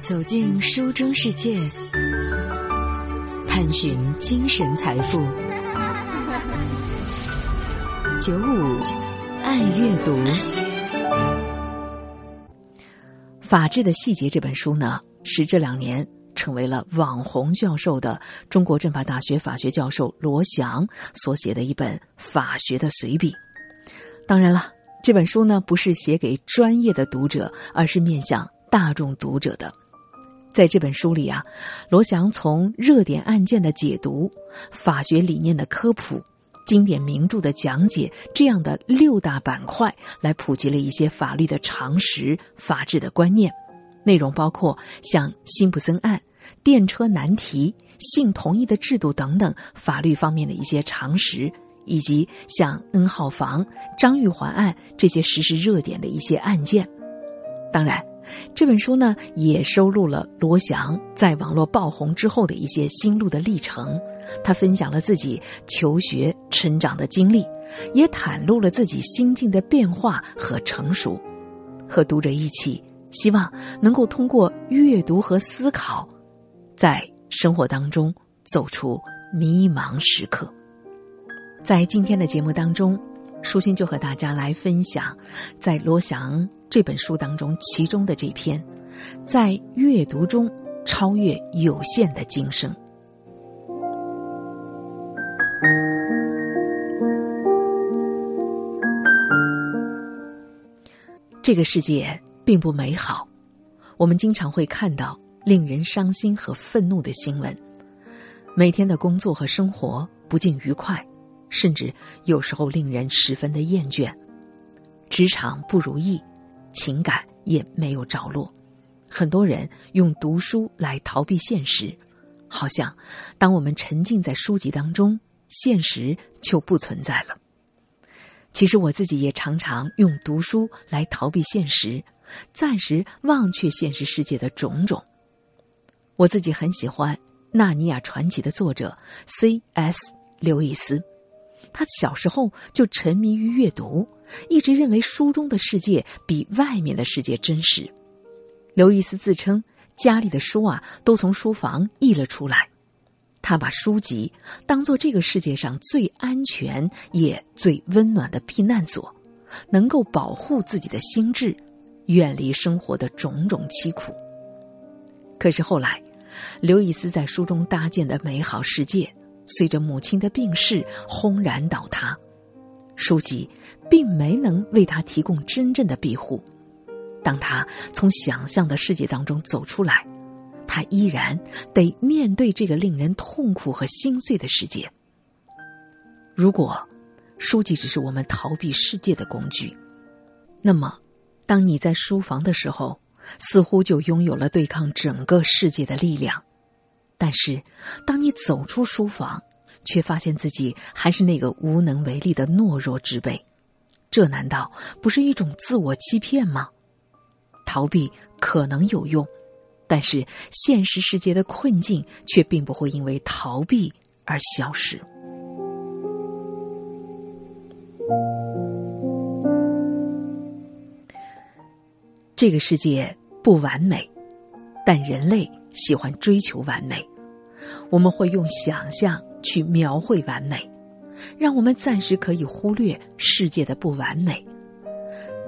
走进书中世界，探寻精神财富。九五爱阅读，《法治的细节》这本书呢，是这两年成为了网红教授的中国政法大学法学教授罗翔所写的一本法学的随笔。当然了，这本书呢不是写给专业的读者，而是面向大众读者的。在这本书里啊，罗翔从热点案件的解读、法学理念的科普、经典名著的讲解这样的六大板块，来普及了一些法律的常识、法治的观念。内容包括像辛普森案、电车难题、性同意的制度等等法律方面的一些常识，以及像 N 号房、张玉环案这些实时热点的一些案件。当然。这本书呢，也收录了罗翔在网络爆红之后的一些心路的历程。他分享了自己求学成长的经历，也袒露了自己心境的变化和成熟。和读者一起，希望能够通过阅读和思考，在生活当中走出迷茫时刻。在今天的节目当中，舒心就和大家来分享，在罗翔。这本书当中，其中的这篇，在阅读中超越有限的今生。这个世界并不美好，我们经常会看到令人伤心和愤怒的新闻。每天的工作和生活不尽愉快，甚至有时候令人十分的厌倦，职场不如意。情感也没有着落，很多人用读书来逃避现实，好像当我们沉浸在书籍当中，现实就不存在了。其实我自己也常常用读书来逃避现实，暂时忘却现实世界的种种。我自己很喜欢《纳尼亚传奇》的作者 C.S. 刘易斯。他小时候就沉迷于阅读，一直认为书中的世界比外面的世界真实。刘易斯自称家里的书啊都从书房溢了出来，他把书籍当做这个世界上最安全也最温暖的避难所，能够保护自己的心智，远离生活的种种凄苦。可是后来，刘易斯在书中搭建的美好世界。随着母亲的病逝，轰然倒塌。书籍并没能为他提供真正的庇护。当他从想象的世界当中走出来，他依然得面对这个令人痛苦和心碎的世界。如果书籍只是我们逃避世界的工具，那么，当你在书房的时候，似乎就拥有了对抗整个世界的力量。但是，当你走出书房，却发现自己还是那个无能为力的懦弱之辈，这难道不是一种自我欺骗吗？逃避可能有用，但是现实世界的困境却并不会因为逃避而消失。这个世界不完美，但人类喜欢追求完美。我们会用想象去描绘完美，让我们暂时可以忽略世界的不完美。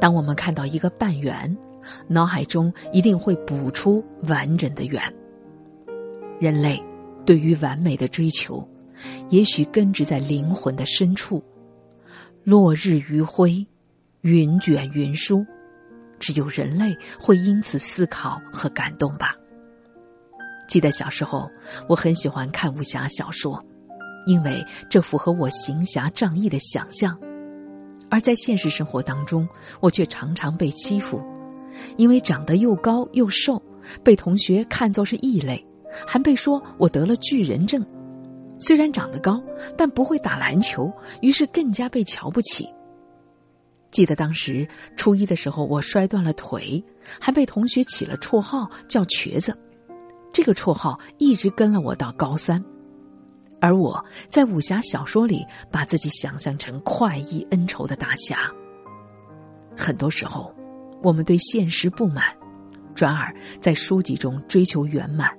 当我们看到一个半圆，脑海中一定会补出完整的圆。人类对于完美的追求，也许根植在灵魂的深处。落日余晖，云卷云舒，只有人类会因此思考和感动吧。记得小时候，我很喜欢看武侠小说，因为这符合我行侠仗义的想象。而在现实生活当中，我却常常被欺负，因为长得又高又瘦，被同学看作是异类，还被说我得了巨人症。虽然长得高，但不会打篮球，于是更加被瞧不起。记得当时初一的时候，我摔断了腿，还被同学起了绰号叫瘸子。这个绰号一直跟了我到高三，而我在武侠小说里把自己想象成快意恩仇的大侠。很多时候，我们对现实不满，转而在书籍中追求圆满，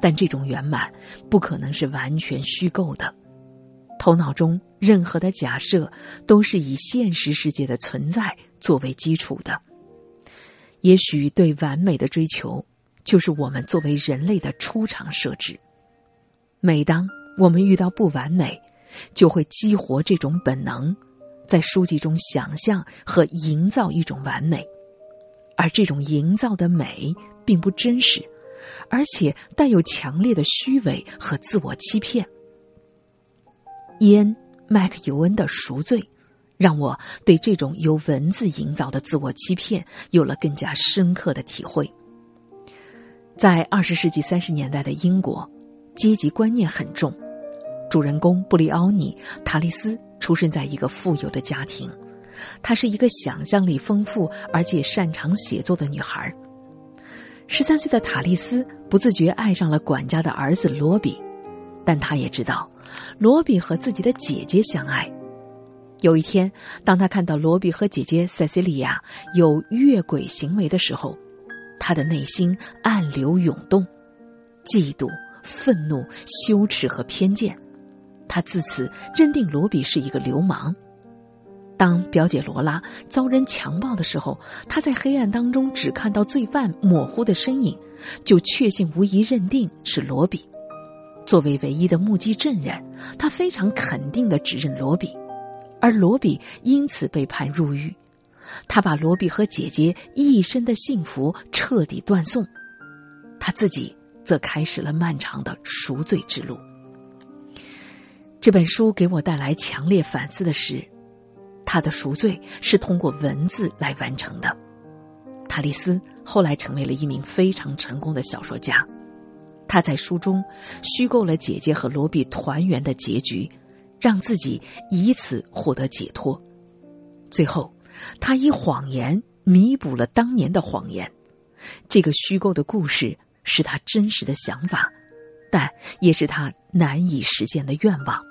但这种圆满不可能是完全虚构的。头脑中任何的假设都是以现实世界的存在作为基础的。也许对完美的追求，就是我们作为人类的出场设置。每当我们遇到不完美，就会激活这种本能，在书籍中想象和营造一种完美，而这种营造的美并不真实，而且带有强烈的虚伪和自我欺骗。伊恩·麦克尤恩的《赎罪》，让我对这种由文字营造的自我欺骗有了更加深刻的体会。在二十世纪三十年代的英国，阶级观念很重。主人公布里奥尼·塔利斯出生在一个富有的家庭，她是一个想象力丰富而且擅长写作的女孩。十三岁的塔利斯不自觉爱上了管家的儿子罗比，但他也知道。罗比和自己的姐姐相爱。有一天，当他看到罗比和姐姐塞西利亚有越轨行为的时候，他的内心暗流涌动，嫉妒、愤怒、羞耻和偏见。他自此认定罗比是一个流氓。当表姐罗拉遭人强暴的时候，他在黑暗当中只看到罪犯模糊的身影，就确信无疑认定是罗比。作为唯一的目击证人，他非常肯定的指认罗比，而罗比因此被判入狱。他把罗比和姐姐一生的幸福彻底断送，他自己则开始了漫长的赎罪之路。这本书给我带来强烈反思的是，他的赎罪是通过文字来完成的。塔利斯后来成为了一名非常成功的小说家。他在书中虚构了姐姐和罗比团圆的结局，让自己以此获得解脱。最后，他以谎言弥补了当年的谎言。这个虚构的故事是他真实的想法，但也是他难以实现的愿望。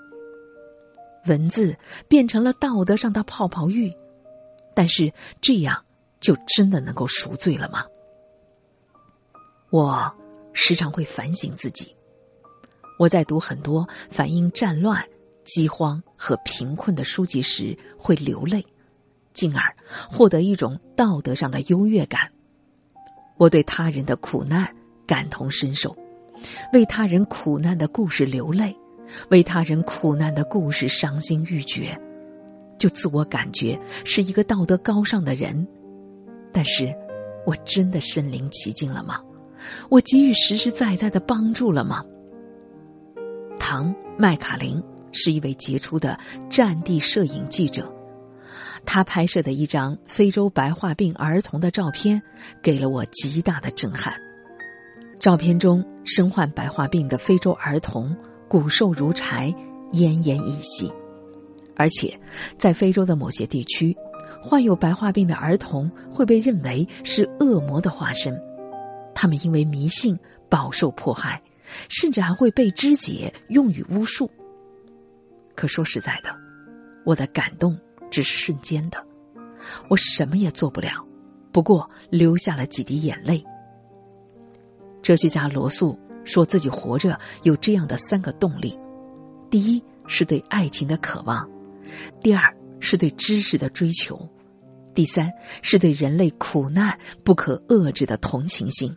文字变成了道德上的泡泡浴，但是这样就真的能够赎罪了吗？我。时常会反省自己。我在读很多反映战乱、饥荒和贫困的书籍时，会流泪，进而获得一种道德上的优越感。我对他人的苦难感同身受，为他人苦难的故事流泪，为他人苦难的故事伤心欲绝，就自我感觉是一个道德高尚的人。但是，我真的身临其境了吗？我给予实实在在的帮助了吗？唐麦卡林是一位杰出的战地摄影记者，他拍摄的一张非洲白化病儿童的照片给了我极大的震撼。照片中身患白化病的非洲儿童骨瘦如柴、奄奄一息，而且在非洲的某些地区，患有白化病的儿童会被认为是恶魔的化身。他们因为迷信饱受迫害，甚至还会被肢解用于巫术。可说实在的，我的感动只是瞬间的，我什么也做不了，不过流下了几滴眼泪。哲学家罗素说自己活着有这样的三个动力：第一是对爱情的渴望；第二是对知识的追求；第三是对人类苦难不可遏制的同情心。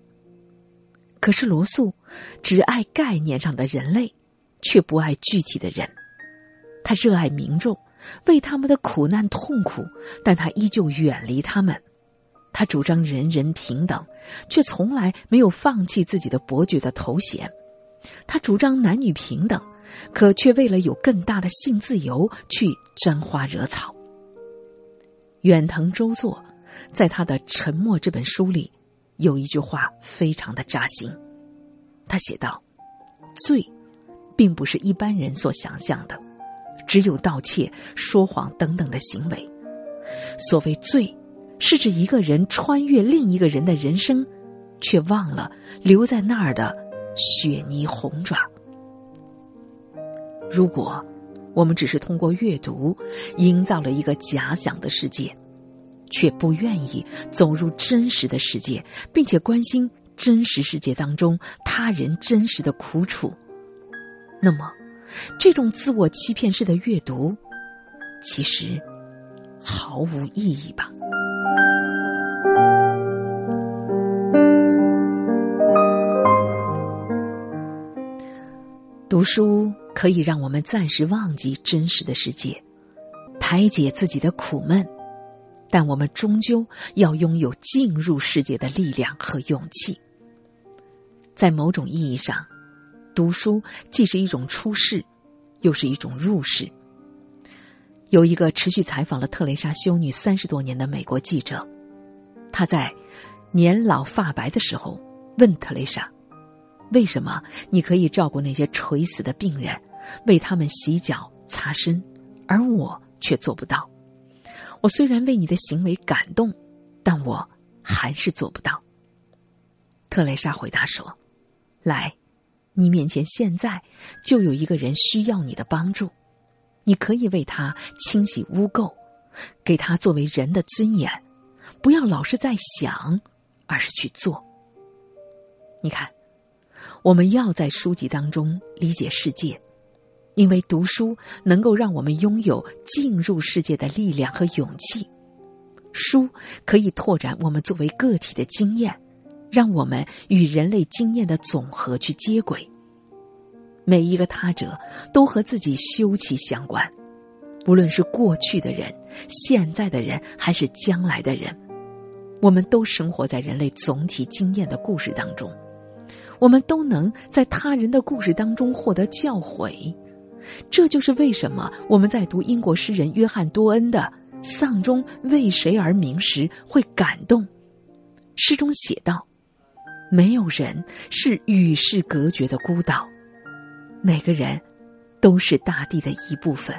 可是罗素只爱概念上的人类，却不爱具体的人。他热爱民众，为他们的苦难痛苦，但他依旧远离他们。他主张人人平等，却从来没有放弃自己的伯爵的头衔。他主张男女平等，可却为了有更大的性自由去沾花惹草。远藤周作在他的《沉默》这本书里。有一句话非常的扎心，他写道：“罪，并不是一般人所想象的，只有盗窃、说谎等等的行为。所谓罪，是指一个人穿越另一个人的人生，却忘了留在那儿的雪泥红爪。如果我们只是通过阅读，营造了一个假想的世界。”却不愿意走入真实的世界，并且关心真实世界当中他人真实的苦楚，那么，这种自我欺骗式的阅读，其实毫无意义吧。读书可以让我们暂时忘记真实的世界，排解自己的苦闷，但我们终究要拥有进入世界的力量和勇气。在某种意义上，读书既是一种出世，又是一种入世。有一个持续采访了特蕾莎修女三十多年的美国记者，他在年老发白的时候问特蕾莎。为什么你可以照顾那些垂死的病人，为他们洗脚擦身，而我却做不到？我虽然为你的行为感动，但我还是做不到。特蕾莎回答说：“来，你面前现在就有一个人需要你的帮助，你可以为他清洗污垢，给他作为人的尊严，不要老是在想，而是去做。你看。”我们要在书籍当中理解世界，因为读书能够让我们拥有进入世界的力量和勇气。书可以拓展我们作为个体的经验，让我们与人类经验的总和去接轨。每一个他者都和自己休戚相关，不论是过去的人、现在的人，还是将来的人，我们都生活在人类总体经验的故事当中。我们都能在他人的故事当中获得教诲，这就是为什么我们在读英国诗人约翰多恩的《丧钟为谁而鸣》时会感动。诗中写道：“没有人是与世隔绝的孤岛，每个人都是大地的一部分。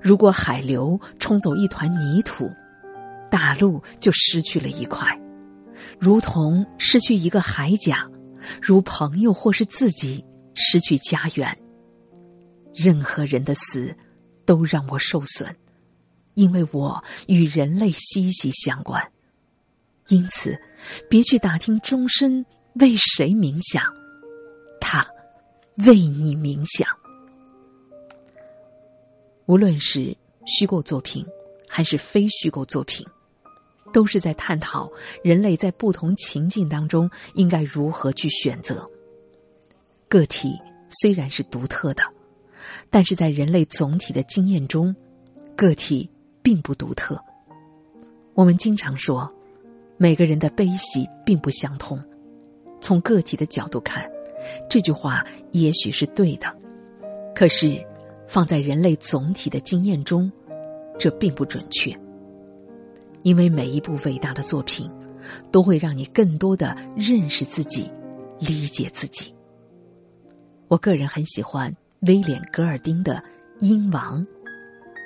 如果海流冲走一团泥土，大陆就失去了一块，如同失去一个海甲。”如朋友或是自己失去家园，任何人的死都让我受损，因为我与人类息息相关。因此，别去打听终身为谁冥想，他为你冥想。无论是虚构作品，还是非虚构作品。都是在探讨人类在不同情境当中应该如何去选择。个体虽然是独特的，但是在人类总体的经验中，个体并不独特。我们经常说，每个人的悲喜并不相同。从个体的角度看，这句话也许是对的，可是放在人类总体的经验中，这并不准确。因为每一部伟大的作品，都会让你更多的认识自己，理解自己。我个人很喜欢威廉·格尔丁的《鹰王》，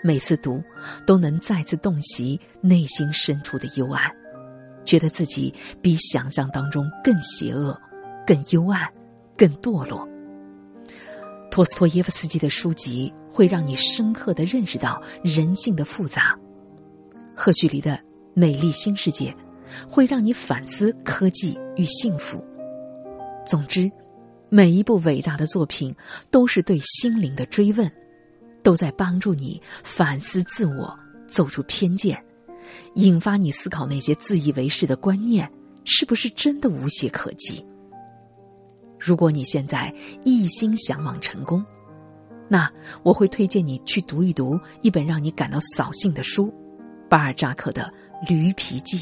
每次读都能再次洞悉内心深处的幽暗，觉得自己比想象当中更邪恶、更幽暗、更堕落。托斯托耶夫斯基的书籍会让你深刻的认识到人性的复杂。赫胥黎的《美丽新世界》会让你反思科技与幸福。总之，每一部伟大的作品都是对心灵的追问，都在帮助你反思自我，走出偏见，引发你思考那些自以为是的观念是不是真的无懈可击。如果你现在一心向往成功，那我会推荐你去读一读一本让你感到扫兴的书。巴尔扎克的《驴皮记》。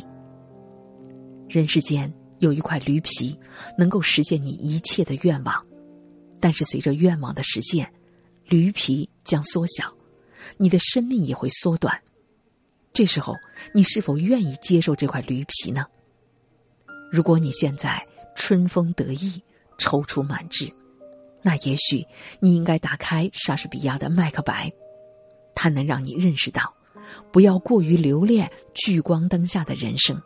人世间有一块驴皮，能够实现你一切的愿望，但是随着愿望的实现，驴皮将缩小，你的生命也会缩短。这时候，你是否愿意接受这块驴皮呢？如果你现在春风得意、踌躇满志，那也许你应该打开莎士比亚的《麦克白》，它能让你认识到。不要过于留恋聚光灯下的人生。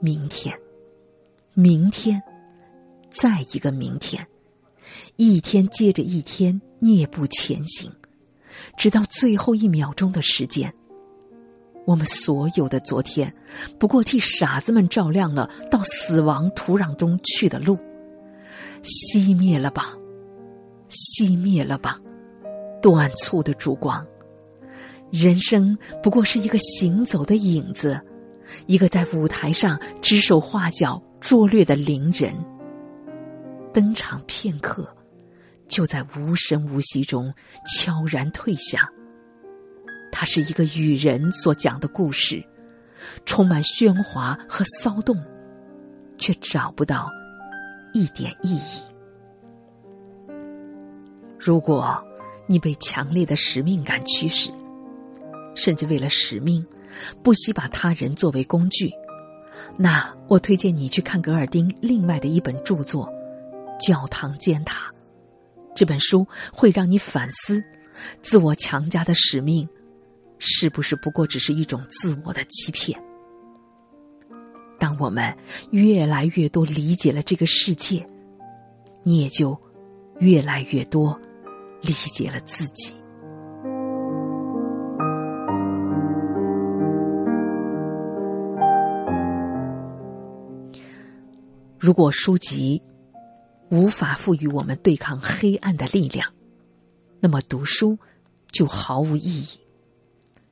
明天，明天，再一个明天，一天接着一天，蹑步前行，直到最后一秒钟的时间。我们所有的昨天，不过替傻子们照亮了到死亡土壤中去的路。熄灭了吧，熄灭了吧，短促的烛光。人生不过是一个行走的影子，一个在舞台上指手画脚、拙劣的伶人。登场片刻，就在无声无息中悄然退下。它是一个与人所讲的故事，充满喧哗和骚动，却找不到一点意义。如果你被强烈的使命感驱使，甚至为了使命，不惜把他人作为工具，那我推荐你去看格尔丁另外的一本著作《教堂尖塔》。这本书会让你反思，自我强加的使命，是不是不过只是一种自我的欺骗？当我们越来越多理解了这个世界，你也就越来越多理解了自己。如果书籍无法赋予我们对抗黑暗的力量，那么读书就毫无意义。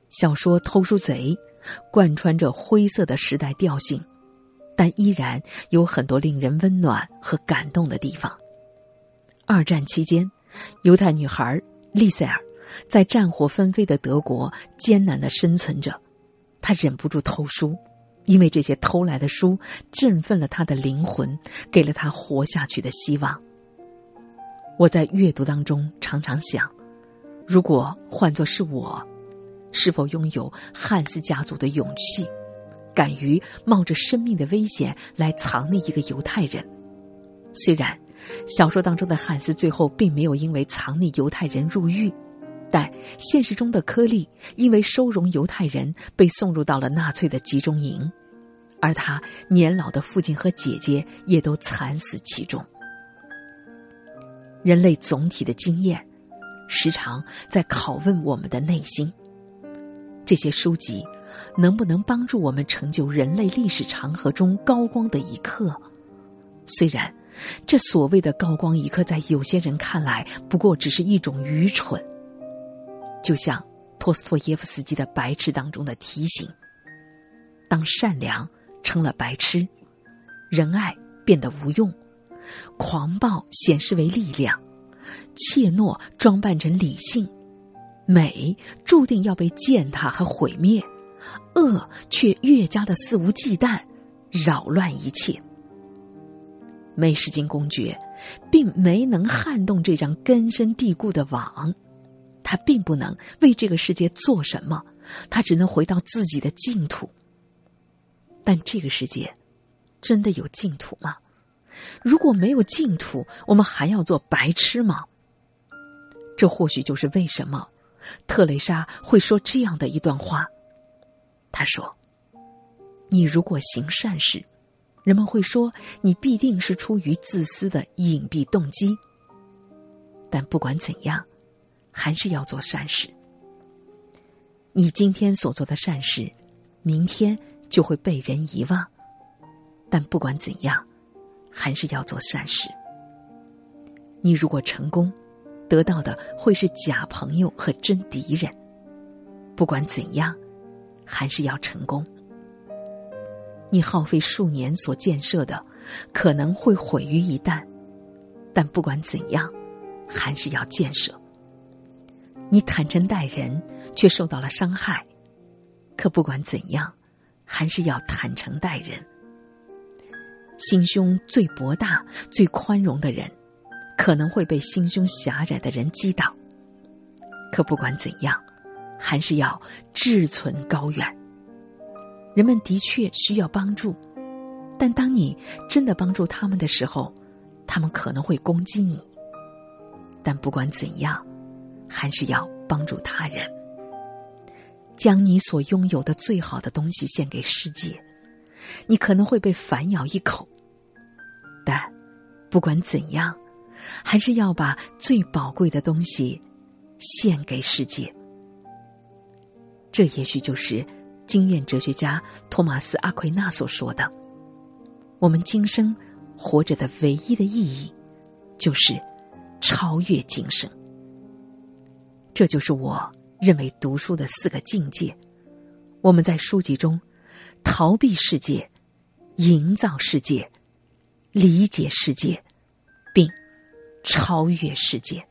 小说《偷书贼》贯穿着灰色的时代调性，但依然有很多令人温暖和感动的地方。二战期间，犹太女孩丽塞尔在战火纷飞的德国艰难的生存着，她忍不住偷书。因为这些偷来的书振奋了她的灵魂，给了她活下去的希望。我在阅读当中常常想，如果换作是我，是否拥有汉斯家族的勇气，敢于冒着生命的危险来藏匿一个犹太人？虽然小说当中的汉斯最后并没有因为藏匿犹太人入狱，但现实中的柯利因为收容犹太人被送入到了纳粹的集中营。而他年老的父亲和姐姐也都惨死其中。人类总体的经验，时常在拷问我们的内心：这些书籍能不能帮助我们成就人类历史长河中高光的一刻？虽然这所谓的高光一刻，在有些人看来不过只是一种愚蠢，就像托斯托耶夫斯基的《白痴》当中的提醒：当善良。成了白痴，仁爱变得无用，狂暴显示为力量，怯懦装扮成理性，美注定要被践踏和毁灭，恶却越加的肆无忌惮，扰乱一切。美食金公爵，并没能撼动这张根深蒂固的网，他并不能为这个世界做什么，他只能回到自己的净土。但这个世界，真的有净土吗？如果没有净土，我们还要做白痴吗？这或许就是为什么特蕾莎会说这样的一段话。她说：“你如果行善事，人们会说你必定是出于自私的隐蔽动机。但不管怎样，还是要做善事。你今天所做的善事，明天。”就会被人遗忘，但不管怎样，还是要做善事。你如果成功，得到的会是假朋友和真敌人。不管怎样，还是要成功。你耗费数年所建设的，可能会毁于一旦，但不管怎样，还是要建设。你坦诚待人，却受到了伤害，可不管怎样。还是要坦诚待人。心胸最博大、最宽容的人，可能会被心胸狭窄的人击倒。可不管怎样，还是要志存高远。人们的确需要帮助，但当你真的帮助他们的时候，他们可能会攻击你。但不管怎样，还是要帮助他人。将你所拥有的最好的东西献给世界，你可能会被反咬一口，但不管怎样，还是要把最宝贵的东西献给世界。这也许就是经验哲学家托马斯·阿奎那所说的：“我们今生活着的唯一的意义，就是超越今生。”这就是我认为读书的四个境界。我们在书籍中逃避世界，营造世界，理解世界，并超越世界。